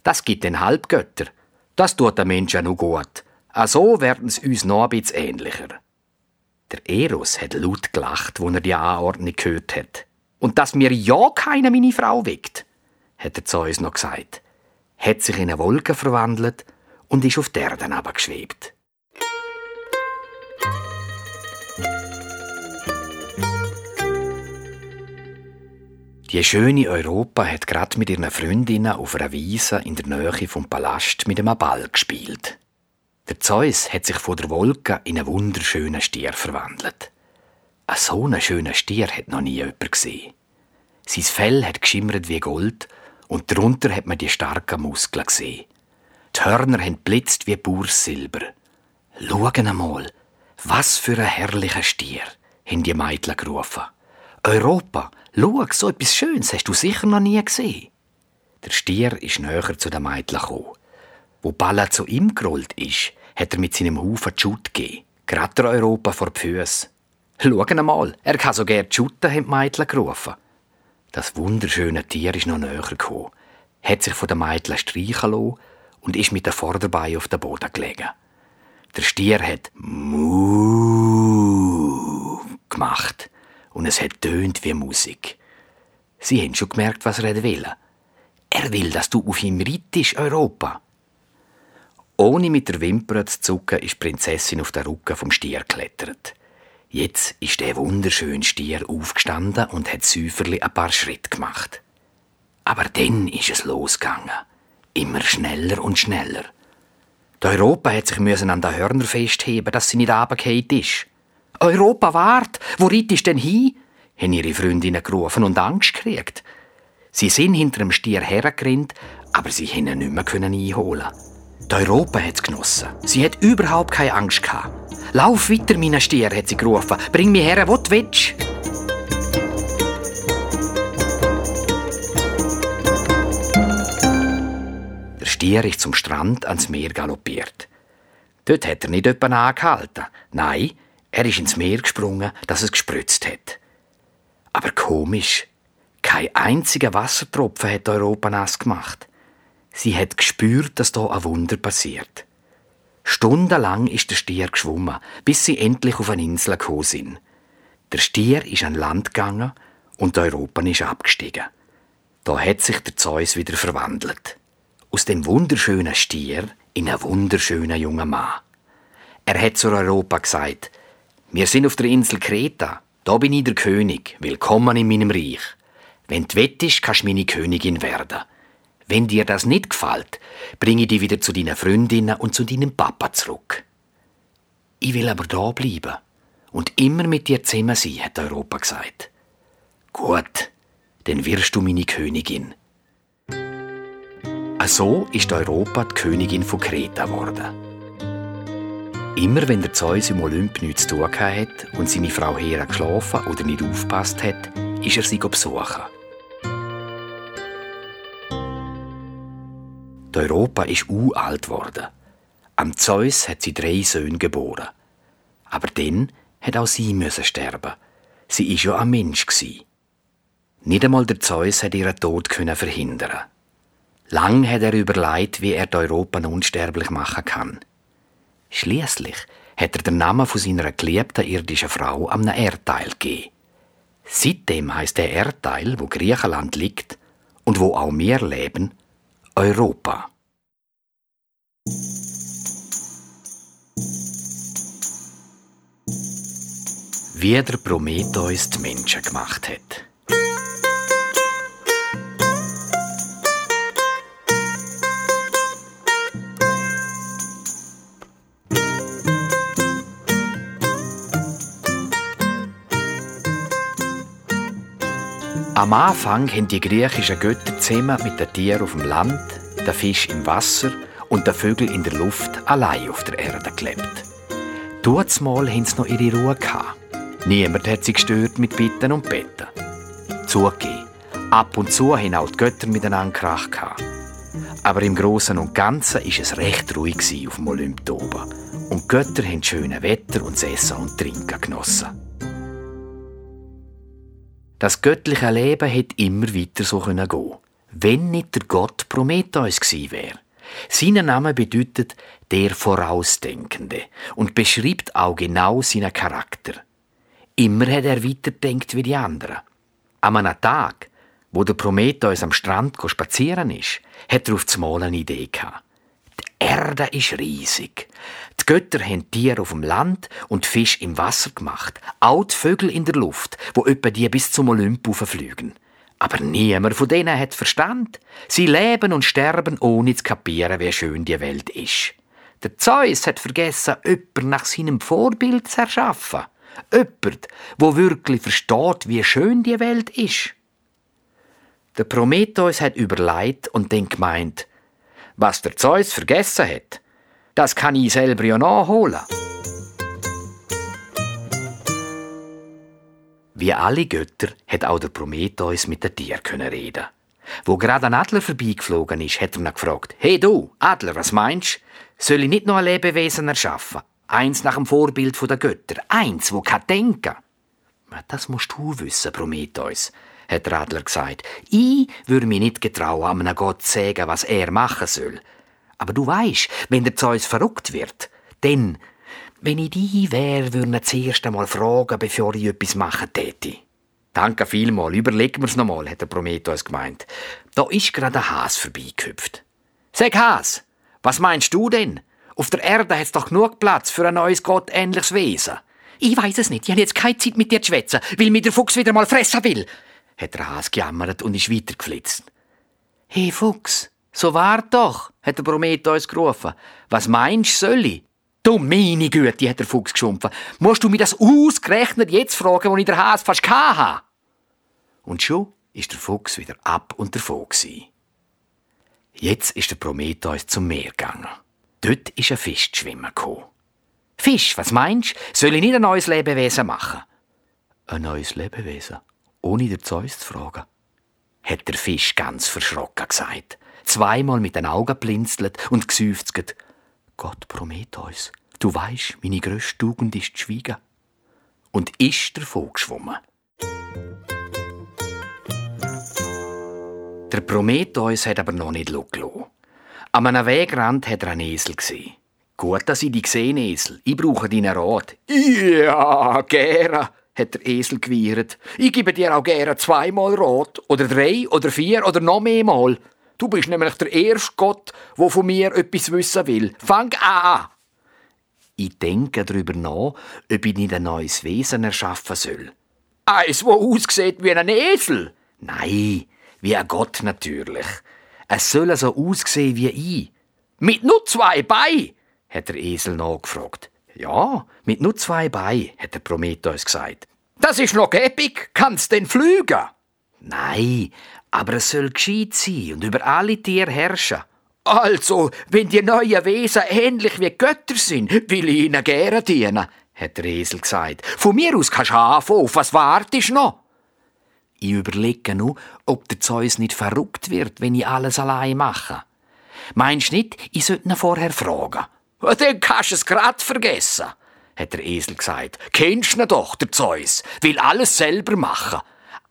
Das gibt den Halbgötter. Das tut den Menschen noch gut. Ach so werden es uns noch ein bisschen ähnlicher. Der Eros hat laut gelacht, als er die Anordnung gehört hat. Und dass mir ja keiner meine Frau weckt, hat der Zeus noch gesagt, hat sich in eine Wolke verwandelt und ist auf die Erde geschwebt. Die schöne Europa hat gerade mit ihren Freundinnen auf einer Wiese in der Nähe vom Palast mit einem Ball gespielt. Der Zeus hat sich von der Wolke in einen wunderschönen Stier verwandelt. Ein so einen schönen Stier hat noch nie jemand gesehen. Sein Fell hat geschimmert wie Gold und darunter hat man die starken Muskeln gesehen. Die Hörner haben blitzt wie Bursilber. Schauen einmal, was für ein herrlicher Stier, haben die Mädchen gerufen. Europa, schau, so etwas Schönes hast du sicher noch nie gesehen. Der Stier ist näher zu den Mädchen gekommen. Wo Balla zu ihm gerollt ist, hat er mit seinem Haufen die Schutt gegeben. Gerade Europa vor die Füße. Schau mal, er kann so gern Schutten, haben die Mädchen gerufen. Das wunderschöne Tier ist noch näher gekommen, hat sich von den Mädchen streichen lassen und ist mit den Vorderbeinen auf den Boden gelegen. Der Stier hat Muuu gemacht und es hat tönt wie Musik. Sie haben schon gemerkt, was er will. Er will, dass du auf ihm reitest, Europa. Ohne mit der Wimper zu zucken, ist die Prinzessin auf den Rücken vom Stier geklettert. Jetzt ist der wunderschöne Stier aufgestanden und hat Säuferli ein paar Schritte gemacht. Aber dann ist es losgegangen. Immer schneller und schneller. Die Europa hat sich müssen an den Hörner festheben, dass sie nicht runtergefallen ist. Europa, wart! Wo reitest denn hin? haben ihre Freundinnen gerufen und Angst gekriegt. Sie sind hinter dem Stier hergerannt, aber sie konnten ihn nicht mehr einholen. Die Europa hat es genossen. Sie hat überhaupt keine Angst gehabt. Lauf weiter, meine Stier, hat sie gerufen. Bring mich her, wo du willst. Der Stier ist zum Strand ans Meer galoppiert. Dort hat er nicht jemanden angehalten. Nein, er ist ins Meer gesprungen, dass es gespritzt hat. Aber komisch. Kein einziger Wassertropfen hat Europa nass gemacht. Sie hat gespürt, dass da ein Wunder passiert. Stundenlang ist der Stier geschwommen, bis sie endlich auf eine Insel gekommen sind. Der Stier ist an Land gegangen und Europa ist abgestiegen. Da hat sich der Zeus wieder verwandelt. Aus dem wunderschönen Stier in einen wunderschönen jungen Mann. Er hat zu Europa gesagt, wir sind auf der Insel Kreta, da bin ich der König, willkommen in meinem Reich. Wenn du wettest, kannst du meine Königin werden. Wenn dir das nicht gefällt, bringe ich dich wieder zu deinen Freundinnen und zu deinem Papa zurück. Ich will aber da bleiben und immer mit dir zusammen sein, hat Europa gesagt. Gut, dann wirst du meine Königin. So ist Europa die Königin von Kreta geworden. Immer wenn der Zeus im Olymp nichts zu tun hat und seine Frau Hera geschlafen oder nicht aufpasst hat, ist er sie besuchen. Europa ist alt worden. Am Zeus hat sie drei Söhne geboren. Aber dann hat auch sie müssen sterben. Sie ist ja ein Mensch Nicht einmal der Zeus hat ihren Tod verhindern. Lang hat er überlegt, wie er Europa unsterblich machen kann. Schließlich hat er den Namen von seiner geliebten irdischen Frau am Erdteil gegeben. Seitdem heißt der Erdteil, wo Griechenland liegt und wo auch wir leben, Europa. Wie der Prometheus die Menschen gemacht hat. Am Anfang haben die griechischen Götter zusammen mit den Tieren auf dem Land, den Fisch im Wasser und den Vögeln in der Luft allein auf der Erde gelebt. Mal haben sie noch ihre Ruhe gehabt. Niemand hat sie gestört mit Bitten und Betten. Zugegeben, ab und zu haben auch die Götter miteinander Krach. Aber im Großen und Ganzen war es recht ruhig auf dem Olymp oben. Und die Götter haben schöne Wetter und das Essen und Trinken genossen. Das göttliche Leben hätte immer weiter so gehen können wenn nicht der Gott Prometheus gewesen wäre. Sein Name bedeutet der Vorausdenkende und beschreibt auch genau seinen Charakter. Immer hat er weiterdenkt wie die anderen. An einem Tag, wo der Prometheus am Strand spazieren ist, hat er auf einmal eine Idee gehabt. Die Erde ist riesig. Die Götter haben Tiere auf dem Land und Fisch im Wasser gemacht. Auch die Vögel in der Luft, wo etwa die bis zum Olymp fliegen. Aber niemand von denen hat Verstand. Sie leben und sterben, ohne zu kapieren, wie schön die Welt ist. Der Zeus hat vergessen, jemanden nach seinem Vorbild zu erschaffen. Jemand, wo wirklich versteht, wie schön die Welt ist. Der Prometheus hat überlegt und dann gemeint, was der Zeus vergessen hat, das kann ich selber ja nachholen. Wie alle Götter hat auch der Prometheus mit den Tieren reden. Wo gerade ein Adler vorbeigeflogen ist, hat er ihn gefragt: Hey du, Adler, was meinst? Soll ich nicht noch ein Lebewesen erschaffen? Eins nach dem Vorbild der Götter. Eins, wo kann denken. Das musst du wissen, Prometheus hat der Adler gesagt. Ich würde mich nicht getrauen, einem Gott zu sagen, was er machen soll. Aber du weißt, wenn der Zeus verrückt wird, dann, wenn ich die wäre, würde ich zuerst einmal fragen, bevor ich etwas machen täte. Danke vielmal, überlegen wir's nochmal, hat der Prometheus gemeint. Da ist gerade ein Has vorbeigehüpft. Sag Has, was meinst du denn? Auf der Erde hat's doch genug Platz für ein neues gottähnliches Wesen. Ich weiß es nicht, ich habe jetzt keine Zeit mit dir zu schwätzen, weil mir der Fuchs wieder mal fressen will hat der Hase gejammert und ist weitergeflitzt. Hey Fuchs, so wart doch, hat der Prometheus gerufen. Was meinst du, soll ich? Du meine Güte, hat der Fuchs geschumpfen. Musst du mir das ausgerechnet jetzt fragen, wo ich der Hase fast hatte? Und schon ist der Fuchs wieder ab und davon gewesen. Jetzt ist der Prometheus zum Meer gegangen. Dort ist ein Fisch schwimmen gekommen. Fisch, was meinst du? Soll ich nicht ein neues Lebewesen machen? Ein neues Lebewesen? ohne den Zeus zu fragen. Hat der Fisch ganz verschrocken gesagt. Zweimal mit den Augen blinzelt und geseufzt. Gott Prometheus, du weisst, meine grösste Tugend ist zu schweigen. Und ist davon geschwommen. Der Prometheus hat aber noch nicht gelassen. An einem Wegrand hat er einen Esel gesehen. Gut, dass ich dich gesehen, Esel. Ich brauche deinen Rat. Ja, gerne, hat der Esel gewiehert. Ich gebe dir auch gerne zweimal rot, oder drei, oder vier, oder noch mehrmal. Du bist nämlich der erste Gott, der von mir etwas wissen will. Fang an! Ich denke darüber nach, ob ich nicht ein neues Wesen erschaffen soll. Eins, wo aussieht wie ein Esel? Nein, wie ein Gott natürlich. Es soll so aussehen wie ich. Mit nur zwei Beinen? hat der Esel nachgefragt. Ja, mit nur zwei Beinen, hat der Prometheus gesagt. Das ist noch epic. Kannst denn flügen? Nein, aber es soll gescheit sein und über alle Tiere herrschen. Also, wenn die neuen Wesen ähnlich wie Götter sind, will ich ihnen gerne dienen, hat der Esel gesagt. Von mir aus kannst du anfangen. Auf was wartest du noch? Ich überlege nur, ob der Zeus nicht verrückt wird, wenn ich alles allein mache. Meinst du nicht, ich sollte ihn vorher fragen? Dann kannst du es grad vergessen, hat der Esel gesagt. Kennst du ihn doch, der Zeus, will alles selber machen.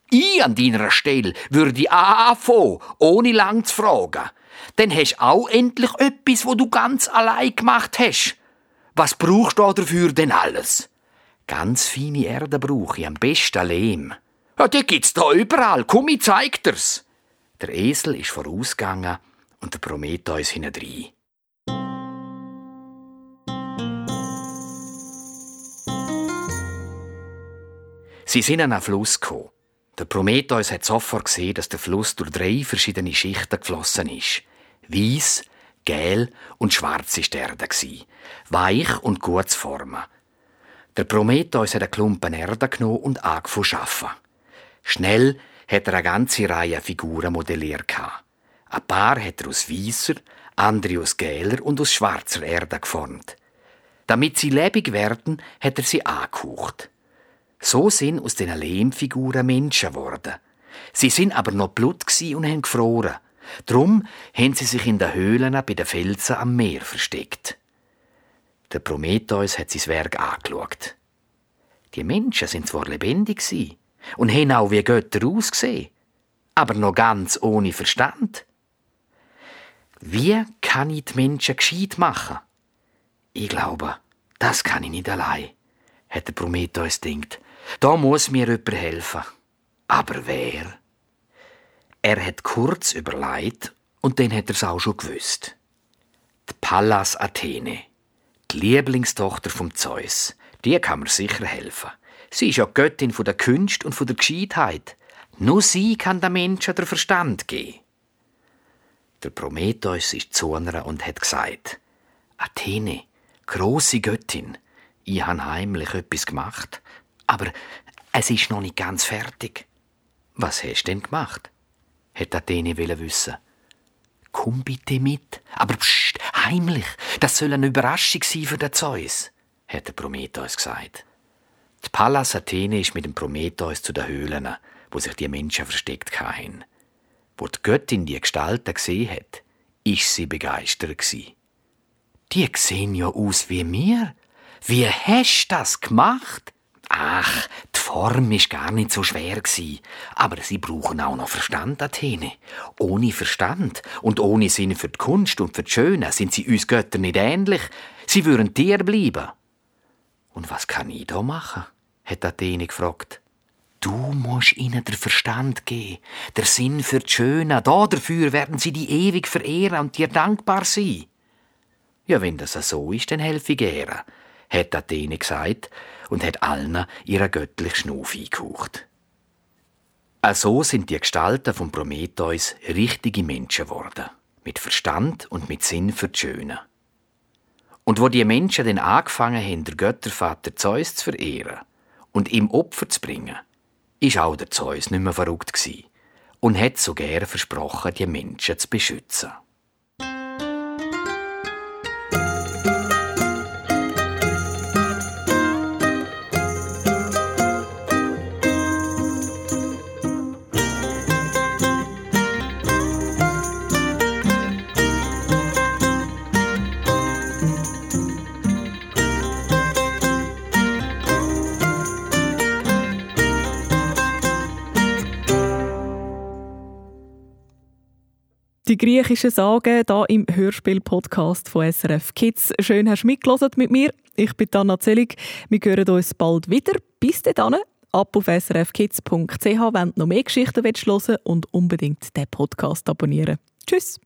Ich an deiner Stelle würde anfangen, ohne lang zu fragen. Dann hast du auch endlich etwas, wo du ganz allein gemacht hast. Was brauchst du dafür denn alles? Ganz feine Erde brauche ich, am besten Lehm. Ja, die gibt's da überall. Komm, ich zeig dir's. Der Esel ist vorausgegangen und der Prometheus hinein. Sie sind an einen Fluss gekommen. Der Prometheus hat sofort gesehen, dass der Fluss durch drei verschiedene Schichten geflossen ist. Weiß, gel und schwarz ist die Erde. Weich und gut zu formen. Der Prometheus hat einen Klumpen Erde genommen und angefangen zu arbeiten. Schnell hat er eine ganze Reihe Figuren modelliert. Ein paar hat er aus weißer, andere aus geler und aus schwarzer Erde geformt. Damit sie lebendig werden, hat er sie angehaucht. So sind aus diesen Lehmfiguren Menschen geworden. Sie sind aber noch blut und haben gefroren. Drum haben sie sich in den Höhlen bei den Felsen am Meer versteckt. Der Prometheus hat sein Werk angeschaut. Die Menschen sind zwar lebendig und haben auch wie Götter ausgesehen, aber noch ganz ohne Verstand. Wie kann ich die Menschen gescheit machen? Ich glaube, das kann ich nicht allein, hat der Prometheus gedacht. Da muss mir jemand helfen. Aber wer? Er hat kurz überlegt und dann hat er es auch schon gewusst. Die Pallas Athene, die Lieblingstochter vom Zeus, die kann mir sicher helfen. Sie ist ja Göttin von der Kunst und von der Gescheitheit. Nur sie kann den Menschen den Verstand geben. Der Prometheus ist zu einer und hat gesagt: Athene, große Göttin, ich habe heimlich etwas gemacht, aber es ist noch nicht ganz fertig. Was hast du denn gemacht? hat Athene wissen. Komm bitte mit, aber pst, heimlich. Das soll eine Überraschung sein für den Zeus, hat der Prometheus gesagt. Die Pallas Athene ist mit dem Prometheus zu den Höhlen, wo sich die Menschen versteckt haben. Wo die Göttin die Gestalten gesehen hat, ist sie begeistert Die sehen ja aus wie mir. Wie hast du das gemacht? Ach, die Form ist gar nicht so schwer aber sie brauchen auch noch Verstand, Athene. Ohne Verstand und ohne Sinn für die Kunst und für die Schöne sind sie uns Götter nicht ähnlich. Sie würden Tier bleiben. Und was kann ich da machen? hat Athene gefragt. Du musst ihnen den Verstand geben, der Sinn für die Schöne. Da dafür werden sie die ewig verehren und dir dankbar sein. Ja, wenn das so ist, dann helfe ich gerne, hat Athene gesagt und hat allen ihre göttliche Schnuf eingehaucht. Also sind die Gestalten von Prometheus richtige Menschen geworden, mit Verstand und mit Sinn für die Schöne. Und wo die Menschen dann angefangen haben, der Göttervater Zeus zu verehren und ihm Opfer zu bringen, ist auch der Zeus nicht mehr verrückt gewesen und hat so gern versprochen, die Menschen zu beschützen. Die griechischen Sagen hier im Hörspiel-Podcast von SRF Kids. Schön, hast du mitgehört mit mir. Ich bin Anna Zellig. Wir hören uns bald wieder. Bis dann. Ab auf srfkids.ch, wenn du noch mehr Geschichten hören willst und unbedingt den Podcast abonnieren. Tschüss.